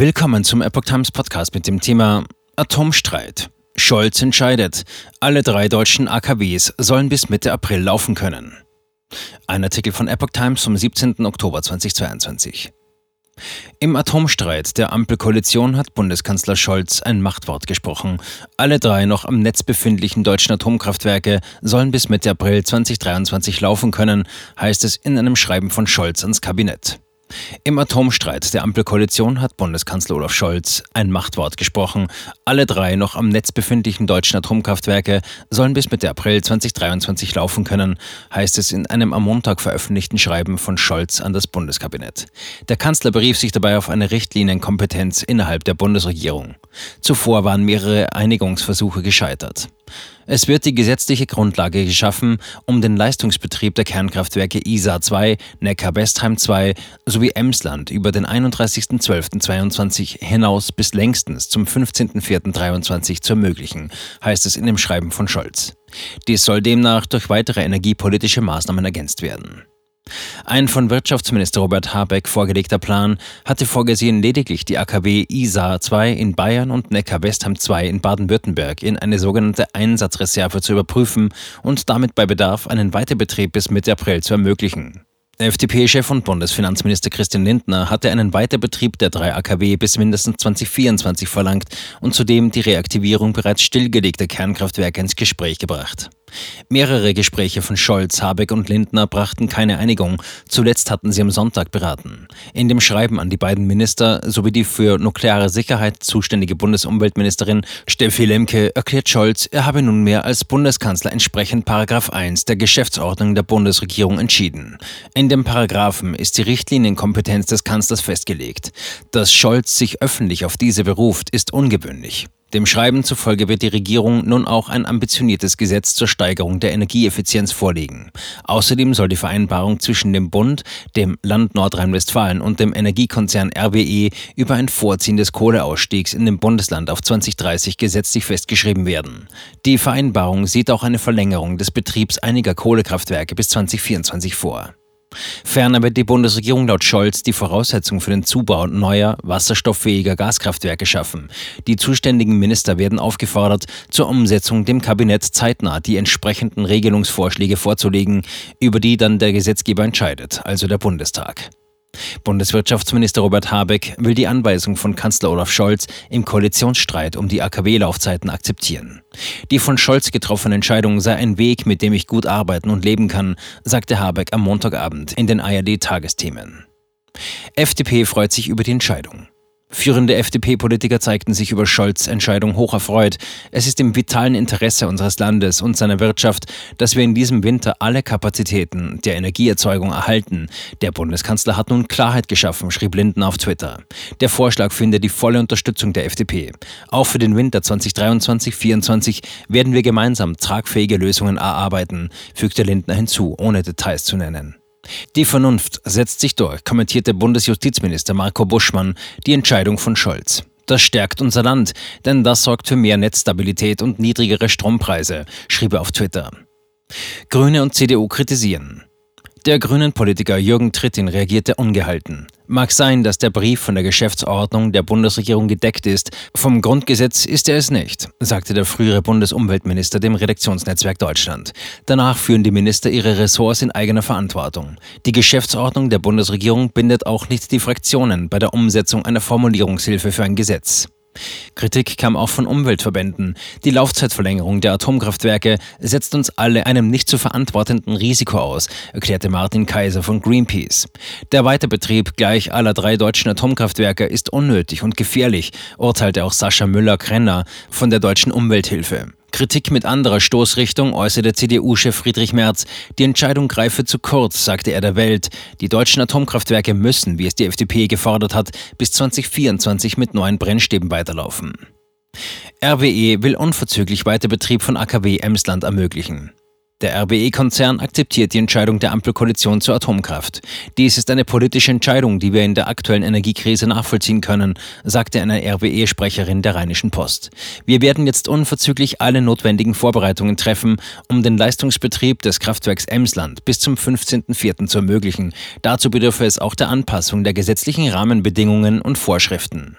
Willkommen zum Epoch Times Podcast mit dem Thema Atomstreit. Scholz entscheidet. Alle drei deutschen AKWs sollen bis Mitte April laufen können. Ein Artikel von Epoch Times vom 17. Oktober 2022. Im Atomstreit der Ampelkoalition hat Bundeskanzler Scholz ein Machtwort gesprochen. Alle drei noch am Netz befindlichen deutschen Atomkraftwerke sollen bis Mitte April 2023 laufen können, heißt es in einem Schreiben von Scholz ans Kabinett. Im Atomstreit der Ampelkoalition hat Bundeskanzler Olaf Scholz ein Machtwort gesprochen. Alle drei noch am Netz befindlichen deutschen Atomkraftwerke sollen bis Mitte April 2023 laufen können, heißt es in einem am Montag veröffentlichten Schreiben von Scholz an das Bundeskabinett. Der Kanzler berief sich dabei auf eine Richtlinienkompetenz innerhalb der Bundesregierung. Zuvor waren mehrere Einigungsversuche gescheitert. Es wird die gesetzliche Grundlage geschaffen, um den Leistungsbetrieb der Kernkraftwerke ISA 2, Neckar-Bestheim 2 sowie Emsland über den 31.12.22 hinaus bis längstens zum 15.04.23 zu ermöglichen, heißt es in dem Schreiben von Scholz. Dies soll demnach durch weitere energiepolitische Maßnahmen ergänzt werden. Ein von Wirtschaftsminister Robert Habeck vorgelegter Plan hatte vorgesehen, lediglich die AKW ISA 2 in Bayern und Neckar-Westheim 2 in Baden-Württemberg in eine sogenannte Einsatzreserve zu überprüfen und damit bei Bedarf einen Weiterbetrieb bis Mitte April zu ermöglichen. FDP-Chef und Bundesfinanzminister Christian Lindner hatte einen Weiterbetrieb der drei AKW bis mindestens 2024 verlangt und zudem die Reaktivierung bereits stillgelegter Kernkraftwerke ins Gespräch gebracht. Mehrere Gespräche von Scholz, Habeck und Lindner brachten keine Einigung. Zuletzt hatten sie am Sonntag beraten. In dem Schreiben an die beiden Minister sowie die für nukleare Sicherheit zuständige Bundesumweltministerin Steffi Lemke erklärt Scholz, er habe nunmehr als Bundeskanzler entsprechend Paragraph 1 der Geschäftsordnung der Bundesregierung entschieden. In dem Paragraphen ist die Richtlinienkompetenz des Kanzlers festgelegt. Dass Scholz sich öffentlich auf diese beruft, ist ungewöhnlich. Dem Schreiben zufolge wird die Regierung nun auch ein ambitioniertes Gesetz zur Steigerung der Energieeffizienz vorlegen. Außerdem soll die Vereinbarung zwischen dem Bund, dem Land Nordrhein-Westfalen und dem Energiekonzern RWE über ein Vorziehen des Kohleausstiegs in dem Bundesland auf 2030 gesetzlich festgeschrieben werden. Die Vereinbarung sieht auch eine Verlängerung des Betriebs einiger Kohlekraftwerke bis 2024 vor. Ferner wird die Bundesregierung laut Scholz die Voraussetzung für den Zubau neuer, wasserstofffähiger Gaskraftwerke schaffen. Die zuständigen Minister werden aufgefordert, zur Umsetzung dem Kabinett zeitnah die entsprechenden Regelungsvorschläge vorzulegen, über die dann der Gesetzgeber entscheidet, also der Bundestag. Bundeswirtschaftsminister Robert Habeck will die Anweisung von Kanzler Olaf Scholz im Koalitionsstreit um die AKW-Laufzeiten akzeptieren. Die von Scholz getroffene Entscheidung sei ein Weg, mit dem ich gut arbeiten und leben kann, sagte Habeck am Montagabend in den ARD-Tagesthemen. FDP freut sich über die Entscheidung. Führende FDP-Politiker zeigten sich über Scholz' Entscheidung hoch erfreut. Es ist im vitalen Interesse unseres Landes und seiner Wirtschaft, dass wir in diesem Winter alle Kapazitäten der Energieerzeugung erhalten. Der Bundeskanzler hat nun Klarheit geschaffen, schrieb Linden auf Twitter. Der Vorschlag findet die volle Unterstützung der FDP. Auch für den Winter 2023-24 werden wir gemeinsam tragfähige Lösungen erarbeiten, fügte Lindner hinzu, ohne Details zu nennen. Die Vernunft setzt sich durch, kommentierte Bundesjustizminister Marco Buschmann die Entscheidung von Scholz. Das stärkt unser Land, denn das sorgt für mehr Netzstabilität und niedrigere Strompreise, schrieb er auf Twitter. Grüne und CDU kritisieren. Der grünen Politiker Jürgen Trittin reagierte ungehalten. Mag sein, dass der Brief von der Geschäftsordnung der Bundesregierung gedeckt ist. Vom Grundgesetz ist er es nicht, sagte der frühere Bundesumweltminister dem Redaktionsnetzwerk Deutschland. Danach führen die Minister ihre Ressorts in eigener Verantwortung. Die Geschäftsordnung der Bundesregierung bindet auch nicht die Fraktionen bei der Umsetzung einer Formulierungshilfe für ein Gesetz. Kritik kam auch von Umweltverbänden. Die Laufzeitverlängerung der Atomkraftwerke setzt uns alle einem nicht zu verantwortenden Risiko aus, erklärte Martin Kaiser von Greenpeace. Der Weiterbetrieb gleich aller drei deutschen Atomkraftwerke ist unnötig und gefährlich, urteilte auch Sascha Müller-Krenner von der Deutschen Umwelthilfe. Kritik mit anderer Stoßrichtung äußerte CDU-Chef Friedrich Merz. Die Entscheidung greife zu kurz, sagte er der Welt. Die deutschen Atomkraftwerke müssen, wie es die FDP gefordert hat, bis 2024 mit neuen Brennstäben weiterlaufen. RWE will unverzüglich Weiterbetrieb von AKW Emsland ermöglichen. Der RWE-Konzern akzeptiert die Entscheidung der Ampelkoalition zur Atomkraft. Dies ist eine politische Entscheidung, die wir in der aktuellen Energiekrise nachvollziehen können, sagte eine RWE-Sprecherin der Rheinischen Post. Wir werden jetzt unverzüglich alle notwendigen Vorbereitungen treffen, um den Leistungsbetrieb des Kraftwerks Emsland bis zum 15.04. zu ermöglichen. Dazu bedürfe es auch der Anpassung der gesetzlichen Rahmenbedingungen und Vorschriften.